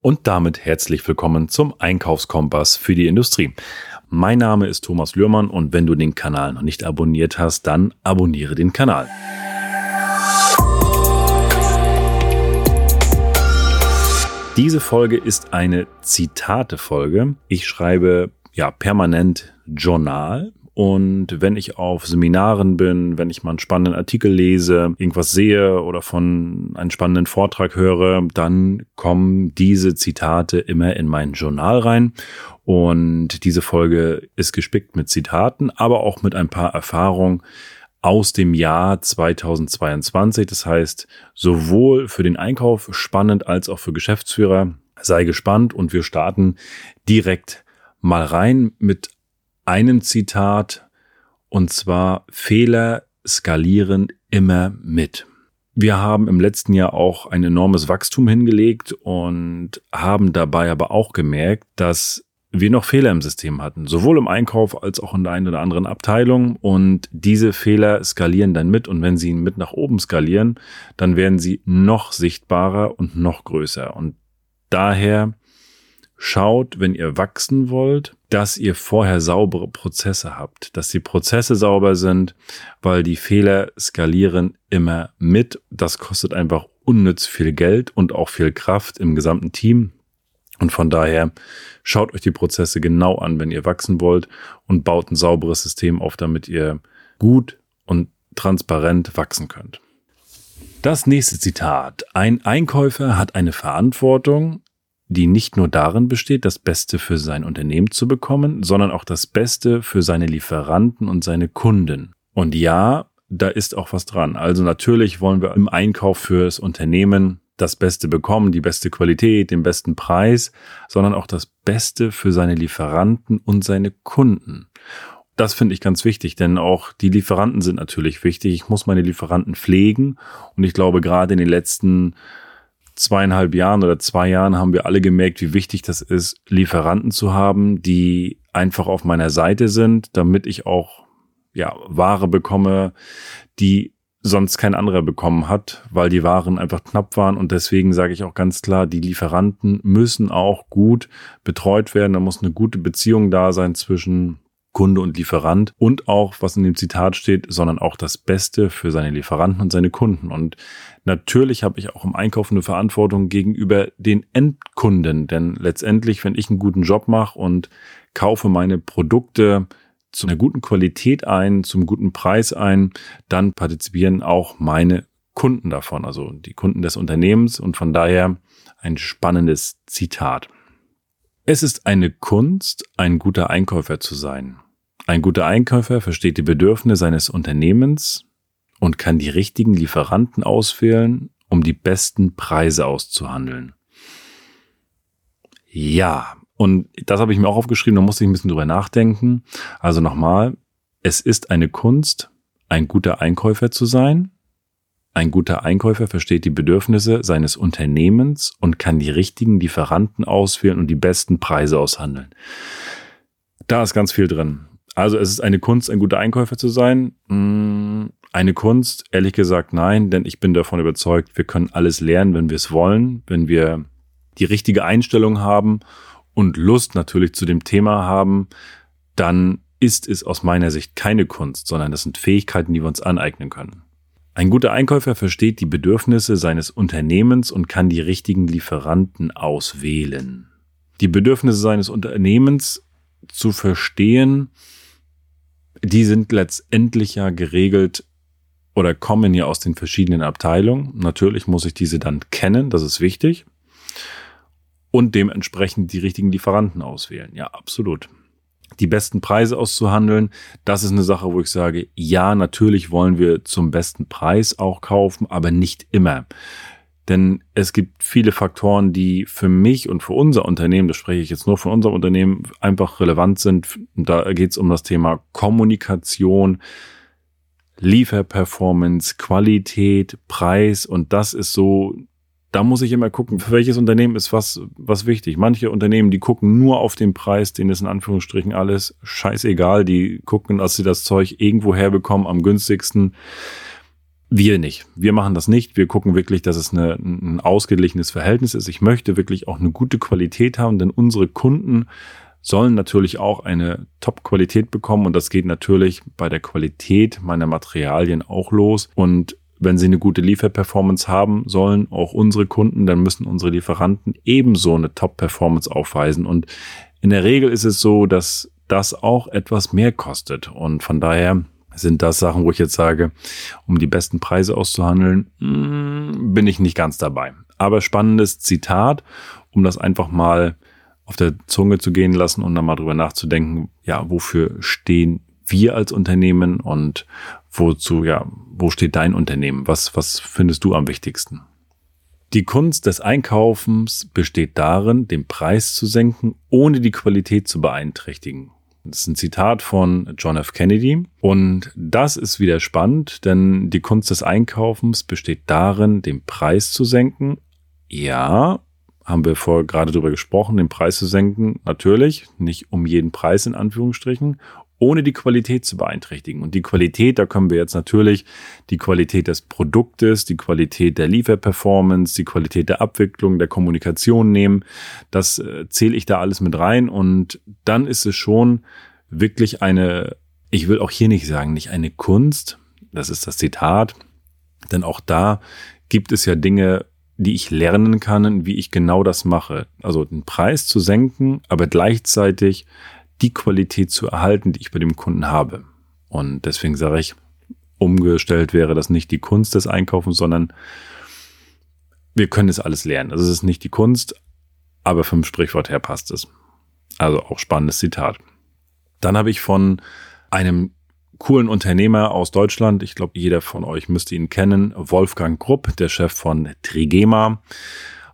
Und damit herzlich willkommen zum Einkaufskompass für die Industrie. Mein Name ist Thomas Lührmann und wenn du den Kanal noch nicht abonniert hast, dann abonniere den Kanal. Diese Folge ist eine Zitate-Folge. Ich schreibe ja permanent Journal und wenn ich auf Seminaren bin, wenn ich mal einen spannenden Artikel lese, irgendwas sehe oder von einem spannenden Vortrag höre, dann kommen diese Zitate immer in mein Journal rein. Und diese Folge ist gespickt mit Zitaten, aber auch mit ein paar Erfahrungen aus dem Jahr 2022. Das heißt, sowohl für den Einkauf spannend als auch für Geschäftsführer. Sei gespannt und wir starten direkt mal rein mit einem Zitat und zwar Fehler skalieren immer mit. Wir haben im letzten Jahr auch ein enormes Wachstum hingelegt und haben dabei aber auch gemerkt, dass wir noch Fehler im System hatten, sowohl im Einkauf als auch in der einen oder anderen Abteilung. Und diese Fehler skalieren dann mit. Und wenn sie mit nach oben skalieren, dann werden sie noch sichtbarer und noch größer. Und daher schaut, wenn ihr wachsen wollt, dass ihr vorher saubere Prozesse habt, dass die Prozesse sauber sind, weil die Fehler skalieren immer mit. Das kostet einfach unnütz viel Geld und auch viel Kraft im gesamten Team. Und von daher schaut euch die Prozesse genau an, wenn ihr wachsen wollt und baut ein sauberes System auf, damit ihr gut und transparent wachsen könnt. Das nächste Zitat. Ein Einkäufer hat eine Verantwortung, die nicht nur darin besteht, das Beste für sein Unternehmen zu bekommen, sondern auch das Beste für seine Lieferanten und seine Kunden. Und ja, da ist auch was dran. Also natürlich wollen wir im Einkauf fürs Unternehmen das Beste bekommen, die beste Qualität, den besten Preis, sondern auch das Beste für seine Lieferanten und seine Kunden. Das finde ich ganz wichtig, denn auch die Lieferanten sind natürlich wichtig. Ich muss meine Lieferanten pflegen und ich glaube gerade in den letzten zweieinhalb Jahren oder zwei Jahren haben wir alle gemerkt, wie wichtig das ist, Lieferanten zu haben, die einfach auf meiner Seite sind, damit ich auch ja, Ware bekomme, die sonst kein anderer bekommen hat, weil die Waren einfach knapp waren. Und deswegen sage ich auch ganz klar, die Lieferanten müssen auch gut betreut werden. Da muss eine gute Beziehung da sein zwischen Kunde und Lieferant und auch, was in dem Zitat steht, sondern auch das Beste für seine Lieferanten und seine Kunden. Und natürlich habe ich auch im Einkauf eine Verantwortung gegenüber den Endkunden, denn letztendlich, wenn ich einen guten Job mache und kaufe meine Produkte zu einer guten Qualität ein, zum guten Preis ein, dann partizipieren auch meine Kunden davon, also die Kunden des Unternehmens und von daher ein spannendes Zitat. Es ist eine Kunst, ein guter Einkäufer zu sein. Ein guter Einkäufer versteht die Bedürfnisse seines Unternehmens und kann die richtigen Lieferanten auswählen, um die besten Preise auszuhandeln. Ja, und das habe ich mir auch aufgeschrieben, da musste ich ein bisschen drüber nachdenken. Also nochmal, es ist eine Kunst, ein guter Einkäufer zu sein. Ein guter Einkäufer versteht die Bedürfnisse seines Unternehmens und kann die richtigen Lieferanten auswählen und die besten Preise aushandeln. Da ist ganz viel drin. Also es ist eine Kunst, ein guter Einkäufer zu sein. Mm, eine Kunst, ehrlich gesagt, nein, denn ich bin davon überzeugt, wir können alles lernen, wenn wir es wollen, wenn wir die richtige Einstellung haben und Lust natürlich zu dem Thema haben, dann ist es aus meiner Sicht keine Kunst, sondern das sind Fähigkeiten, die wir uns aneignen können. Ein guter Einkäufer versteht die Bedürfnisse seines Unternehmens und kann die richtigen Lieferanten auswählen. Die Bedürfnisse seines Unternehmens zu verstehen, die sind letztendlich ja geregelt oder kommen ja aus den verschiedenen Abteilungen. Natürlich muss ich diese dann kennen, das ist wichtig. Und dementsprechend die richtigen Lieferanten auswählen. Ja, absolut. Die besten Preise auszuhandeln, das ist eine Sache, wo ich sage, ja, natürlich wollen wir zum besten Preis auch kaufen, aber nicht immer. Denn es gibt viele Faktoren, die für mich und für unser Unternehmen, das spreche ich jetzt nur von unserem Unternehmen, einfach relevant sind. Da geht es um das Thema Kommunikation, Lieferperformance, Qualität, Preis und das ist so, da muss ich immer gucken, für welches Unternehmen ist was, was wichtig. Manche Unternehmen, die gucken nur auf den Preis, denen ist in Anführungsstrichen alles scheißegal, die gucken, dass sie das Zeug irgendwo herbekommen am günstigsten Wir nicht. Wir machen das nicht. Wir gucken wirklich, dass es eine, ein ausgeglichenes Verhältnis ist. Ich möchte wirklich auch eine gute Qualität haben, denn unsere Kunden sollen natürlich auch eine Top-Qualität bekommen und das geht natürlich bei der Qualität meiner Materialien auch los und wenn sie eine gute Lieferperformance haben sollen, auch unsere Kunden, dann müssen unsere Lieferanten ebenso eine Top-Performance aufweisen und in der Regel ist es so, dass das auch etwas mehr kostet und von daher sind das Sachen, wo ich jetzt sage, um die besten Preise auszuhandeln, hm, bin ich nicht ganz dabei. Aber spannendes Zitat, um das einfach mal auf der Zunge zu gehen lassen und dann mal drüber nachzudenken, ja, wofür stehen wir als Unternehmen und wozu, ja, wo steht dein Unternehmen? Was, was findest du am wichtigsten? Die Kunst des Einkaufens besteht darin, den Preis zu senken, ohne die Qualität zu beeinträchtigen. Das ist ein Zitat von John F. Kennedy. Und das ist wieder spannend, denn die Kunst des Einkaufens besteht darin, den Preis zu senken. Ja, haben wir vor gerade drüber gesprochen, den Preis zu senken. Natürlich, nicht um jeden Preis in Anführungsstrichen, ohne die Qualität zu beeinträchtigen. Und die Qualität, da können wir jetzt natürlich die Qualität des Produktes, die Qualität der Lieferperformance, die Qualität der Abwicklung, der Kommunikation nehmen. Das äh, zähle ich da alles mit rein. Und dann ist es schon wirklich eine, ich will auch hier nicht sagen, nicht eine Kunst. Das ist das Zitat. Denn auch da gibt es ja Dinge, die ich lernen kann, wie ich genau das mache. Also den Preis zu senken, aber gleichzeitig die Qualität zu erhalten, die ich bei dem Kunden habe. Und deswegen sage ich, umgestellt wäre das nicht die Kunst des Einkaufens, sondern wir können es alles lernen. Also es ist nicht die Kunst, aber vom Sprichwort her passt es. Also auch spannendes Zitat. Dann habe ich von einem coolen Unternehmer aus Deutschland. Ich glaube, jeder von euch müsste ihn kennen. Wolfgang Grupp, der Chef von Trigema.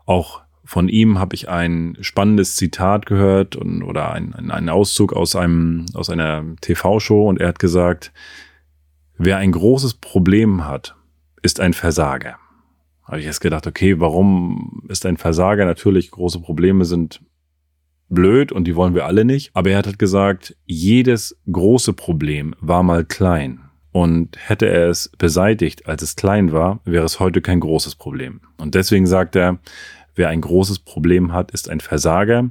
Auch von ihm habe ich ein spannendes Zitat gehört und, oder ein, ein Auszug aus einem, aus einer TV-Show und er hat gesagt, wer ein großes Problem hat, ist ein Versager. Habe ich jetzt gedacht, okay, warum ist ein Versager? Natürlich, große Probleme sind blöd und die wollen wir alle nicht. Aber er hat halt gesagt, jedes große Problem war mal klein. Und hätte er es beseitigt, als es klein war, wäre es heute kein großes Problem. Und deswegen sagt er, wer ein großes Problem hat, ist ein Versager.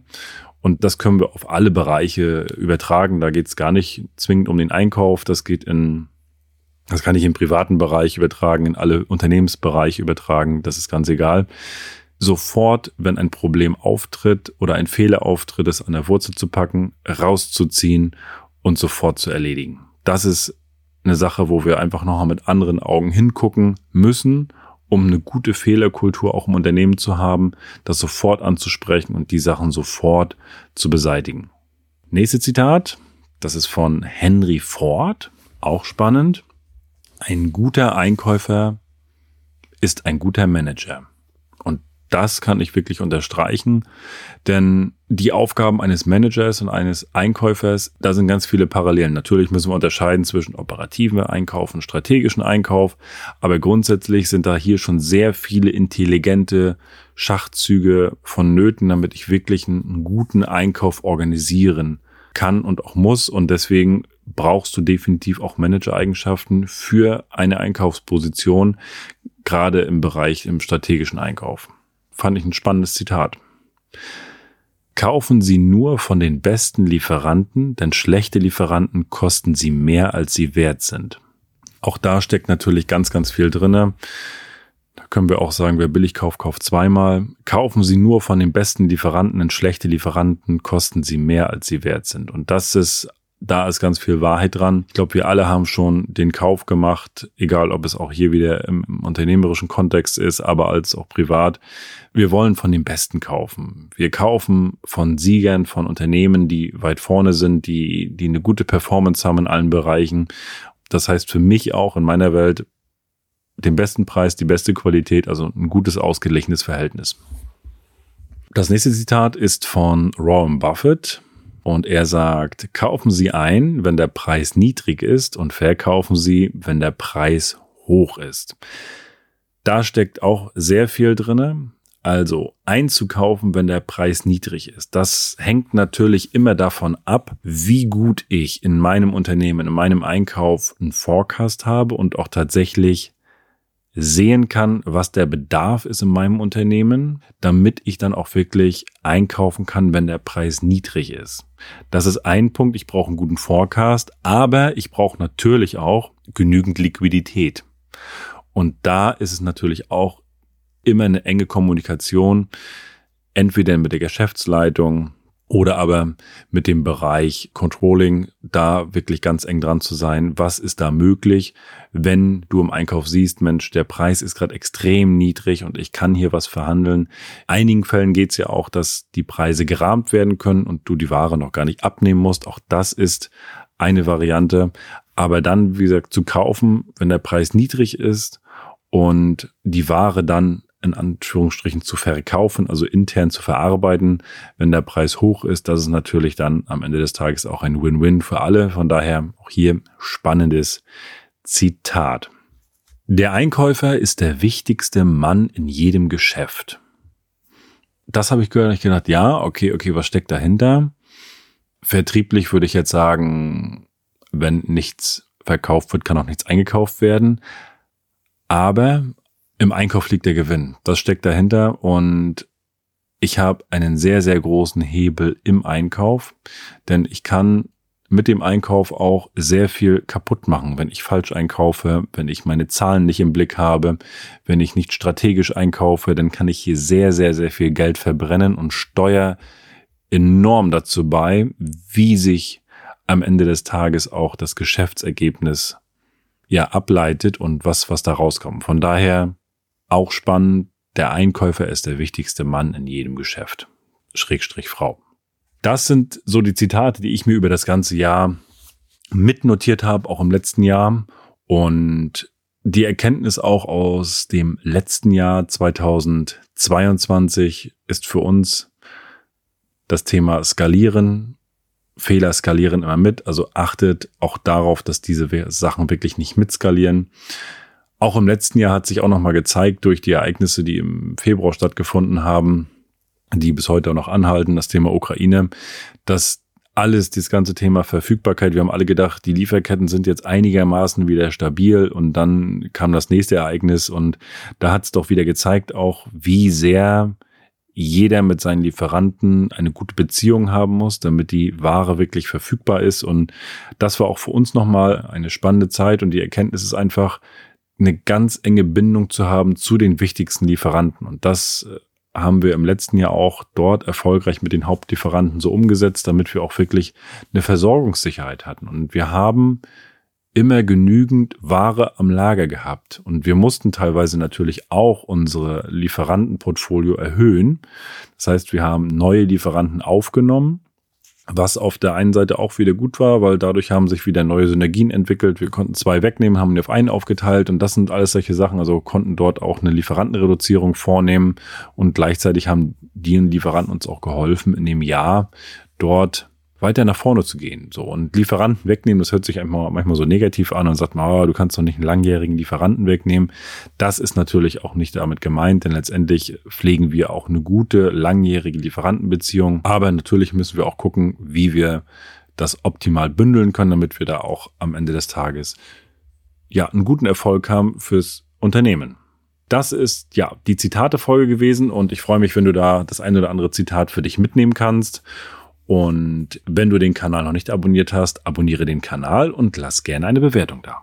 Und das können wir auf alle Bereiche übertragen. Da geht es gar nicht zwingend um den Einkauf. Das geht in, das kann ich im privaten Bereich übertragen, in alle Unternehmensbereiche übertragen. Das ist ganz egal sofort, wenn ein Problem auftritt oder ein Fehler auftritt, es an der Wurzel zu packen, rauszuziehen und sofort zu erledigen. Das ist eine Sache, wo wir einfach nochmal mit anderen Augen hingucken müssen, um eine gute Fehlerkultur auch im Unternehmen zu haben, das sofort anzusprechen und die Sachen sofort zu beseitigen. Nächste Zitat, das ist von Henry Ford, auch spannend. Ein guter Einkäufer ist ein guter Manager das kann ich wirklich unterstreichen, denn die Aufgaben eines Managers und eines Einkäufers, da sind ganz viele Parallelen. Natürlich müssen wir unterscheiden zwischen operativen Einkauf und strategischen Einkauf, aber grundsätzlich sind da hier schon sehr viele intelligente Schachzüge vonnöten, damit ich wirklich einen guten Einkauf organisieren kann und auch muss und deswegen brauchst du definitiv auch Manager-Eigenschaften für eine Einkaufsposition, gerade im Bereich im strategischen Einkauf fand ich ein spannendes Zitat. Kaufen Sie nur von den besten Lieferanten, denn schlechte Lieferanten kosten Sie mehr, als sie wert sind. Auch da steckt natürlich ganz, ganz viel drinne. Da können wir auch sagen, wer billig kauft, kauft zweimal. Kaufen Sie nur von den besten Lieferanten, denn schlechte Lieferanten kosten Sie mehr, als sie wert sind. Und das ist da ist ganz viel Wahrheit dran. Ich glaube, wir alle haben schon den Kauf gemacht, egal ob es auch hier wieder im, unternehmerischen Kontext ist, aber als auch privat. Wir wollen von dem Besten kaufen. Wir kaufen von Siegern, von Unternehmen, die weit vorne sind, die, die eine gute Performance haben in allen Bereichen. Das heißt für mich auch in meiner Welt den besten Preis, die beste Qualität, also ein gutes, ausgeglichenes Verhältnis. Das nächste Zitat ist von Warren Buffett. Und er sagt, kaufen Sie ein, wenn der Preis niedrig ist und verkaufen Sie, wenn der Preis hoch ist. Da steckt auch sehr viel drinne. Also einzukaufen, wenn der Preis niedrig ist. Das hängt natürlich immer davon ab, wie gut ich in meinem Unternehmen, in meinem Einkauf einen Forecast habe und auch tatsächlich sehen kann, was der Bedarf ist in meinem Unternehmen, damit ich dann auch wirklich einkaufen kann, wenn der Preis niedrig ist. Das ist ein Punkt, ich brauche einen guten Forecast, aber ich brauche natürlich auch genügend Liquidität. Und da ist es natürlich auch immer eine enge Kommunikation, entweder mit der Geschäftsleitung, oder aber mit dem Bereich Controlling da wirklich ganz eng dran zu sein. Was ist da möglich, wenn du im Einkauf siehst, Mensch, der Preis ist gerade extrem niedrig und ich kann hier was verhandeln. Einigen Fällen geht es ja auch, dass die Preise gerahmt werden können und du die Ware noch gar nicht abnehmen musst. Auch das ist eine Variante. Aber dann, wie gesagt, zu kaufen, wenn der Preis niedrig ist und die Ware dann in Anführungsstrichen zu verkaufen, also intern zu verarbeiten, wenn der Preis hoch ist. Das ist natürlich dann am Ende des Tages auch ein Win-Win für alle. Von daher auch hier spannendes Zitat. Der Einkäufer ist der wichtigste Mann in jedem Geschäft. Das habe ich gehört und ich gedacht, ja, okay, okay, was steckt dahinter? Vertrieblich würde ich jetzt sagen, wenn nichts verkauft wird, kann auch nichts eingekauft werden. Aber im Einkauf liegt der Gewinn. Das steckt dahinter und ich habe einen sehr, sehr großen Hebel im Einkauf, denn ich kann mit dem Einkauf auch sehr viel kaputt machen, wenn ich falsch einkaufe, wenn ich meine Zahlen nicht im Blick habe, wenn ich nicht strategisch einkaufe, dann kann ich hier sehr, sehr, sehr viel Geld verbrennen und steuere enorm dazu bei, wie sich am Ende des Tages auch das Geschäftsergebnis ja ableitet und was, was da rauskommt. Von daher auch spannend, der Einkäufer ist der wichtigste Mann in jedem Geschäft. Schrägstrich Frau. Das sind so die Zitate, die ich mir über das ganze Jahr mitnotiert habe, auch im letzten Jahr. Und die Erkenntnis auch aus dem letzten Jahr 2022 ist für uns das Thema Skalieren. Fehler skalieren immer mit, also achtet auch darauf, dass diese Sachen wirklich nicht mitskalieren. Auch im letzten Jahr hat sich auch nochmal gezeigt durch die Ereignisse, die im Februar stattgefunden haben, die bis heute auch noch anhalten, das Thema Ukraine, dass alles, das ganze Thema Verfügbarkeit, wir haben alle gedacht, die Lieferketten sind jetzt einigermaßen wieder stabil und dann kam das nächste Ereignis und da hat es doch wieder gezeigt auch, wie sehr jeder mit seinen Lieferanten eine gute Beziehung haben muss, damit die Ware wirklich verfügbar ist. Und das war auch für uns nochmal eine spannende Zeit und die Erkenntnis ist einfach, eine ganz enge Bindung zu haben zu den wichtigsten Lieferanten. Und das äh, haben wir im letzten Jahr auch dort erfolgreich mit den Hauptlieferanten so umgesetzt, damit wir auch wirklich eine Versorgungssicherheit hatten. Und wir haben immer genügend Ware am Lager gehabt. Und wir mussten teilweise natürlich auch unsere Lieferantenportfolio erhöhen. Das heißt, wir haben neue Lieferanten aufgenommen was auf der einen Seite auch wieder gut war, weil dadurch haben sich wieder neue Synergien entwickelt. Wir konnten zwei wegnehmen, haben die auf einen aufgeteilt und das sind alles solche Sachen. Also konnten dort auch eine Lieferantenreduzierung vornehmen und gleichzeitig haben die Lieferanten uns auch geholfen, in dem Jahr dort weiter nach vorne zu gehen. So und Lieferanten wegnehmen, das hört sich einfach manchmal so negativ an und sagt man, oh, du kannst doch nicht einen langjährigen Lieferanten wegnehmen. Das ist natürlich auch nicht damit gemeint, denn letztendlich pflegen wir auch eine gute langjährige Lieferantenbeziehung. Aber natürlich müssen wir auch gucken, wie wir das optimal bündeln können, damit wir da auch am Ende des Tages ja einen guten Erfolg haben fürs Unternehmen. Das ist ja die Zitate-Folge gewesen und ich freue mich, wenn du da das ein oder andere Zitat für dich mitnehmen kannst. Und wenn du den Kanal noch nicht abonniert hast, abonniere den Kanal und lass gerne eine Bewertung da.